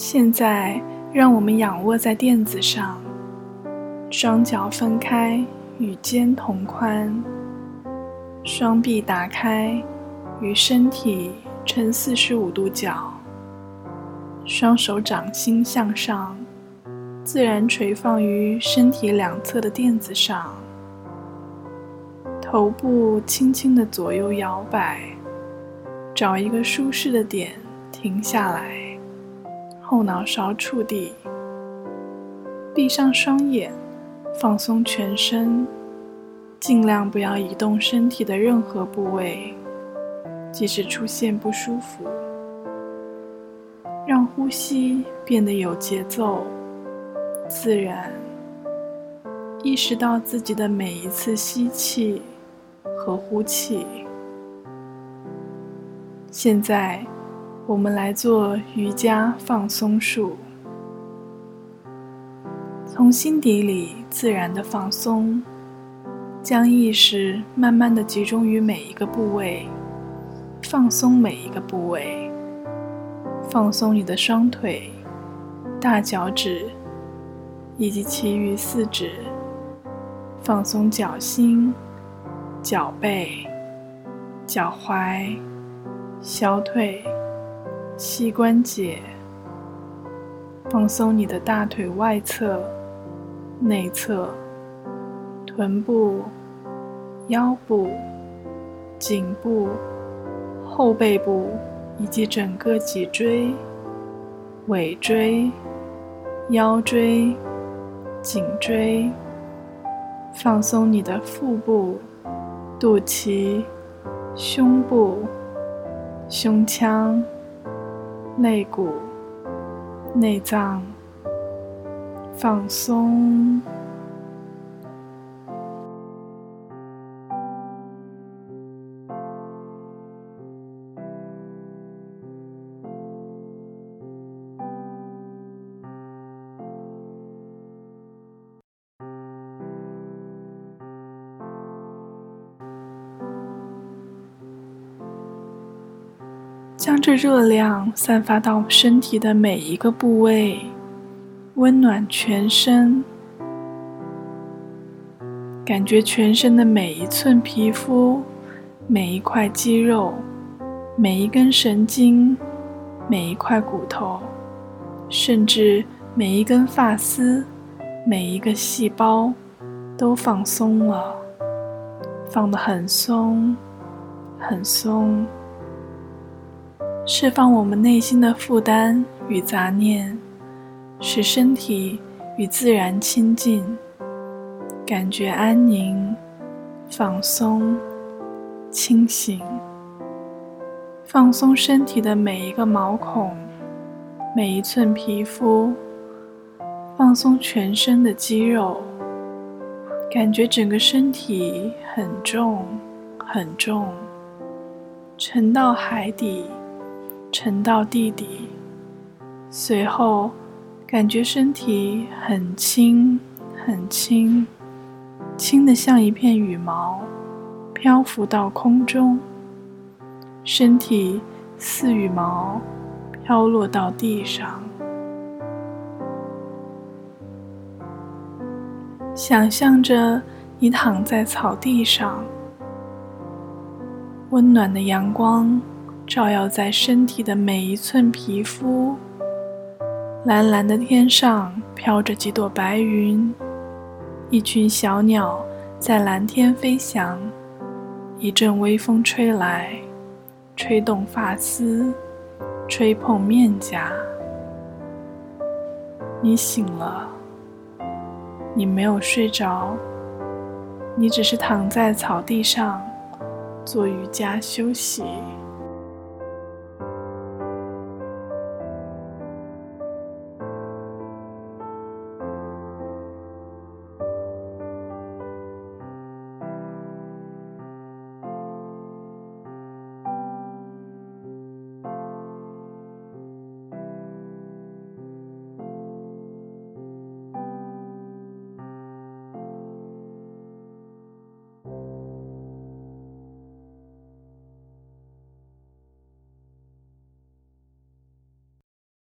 现在，让我们仰卧在垫子上，双脚分开，与肩同宽，双臂打开，与身体呈四十五度角，双手掌心向上，自然垂放于身体两侧的垫子上，头部轻轻的左右摇摆，找一个舒适的点停下来。后脑勺触地，闭上双眼，放松全身，尽量不要移动身体的任何部位，即使出现不舒服，让呼吸变得有节奏、自然，意识到自己的每一次吸气和呼气。现在。我们来做瑜伽放松术，从心底里自然的放松，将意识慢慢的集中于每一个部位，放松每一个部位，放松你的双腿、大脚趾以及其余四指，放松脚心、脚背、脚踝、小腿。膝关节，放松你的大腿外侧、内侧、臀部、腰部、颈部、后背部以及整个脊椎、尾椎、腰椎、颈椎。放松你的腹部、肚脐、胸部、胸腔。肋骨、内脏放松。将这热量散发到身体的每一个部位，温暖全身。感觉全身的每一寸皮肤、每一块肌肉、每一根神经、每一块骨头，甚至每一根发丝、每一个细胞，都放松了，放得很松，很松。释放我们内心的负担与杂念，使身体与自然亲近，感觉安宁、放松、清醒。放松身体的每一个毛孔、每一寸皮肤，放松全身的肌肉，感觉整个身体很重、很重，沉到海底。沉到地底，随后感觉身体很轻很轻，轻的像一片羽毛，漂浮到空中。身体似羽毛飘落到地上。想象着你躺在草地上，温暖的阳光。照耀在身体的每一寸皮肤。蓝蓝的天上飘着几朵白云，一群小鸟在蓝天飞翔。一阵微风吹来，吹动发丝，吹碰面颊。你醒了，你没有睡着，你只是躺在草地上做瑜伽休息。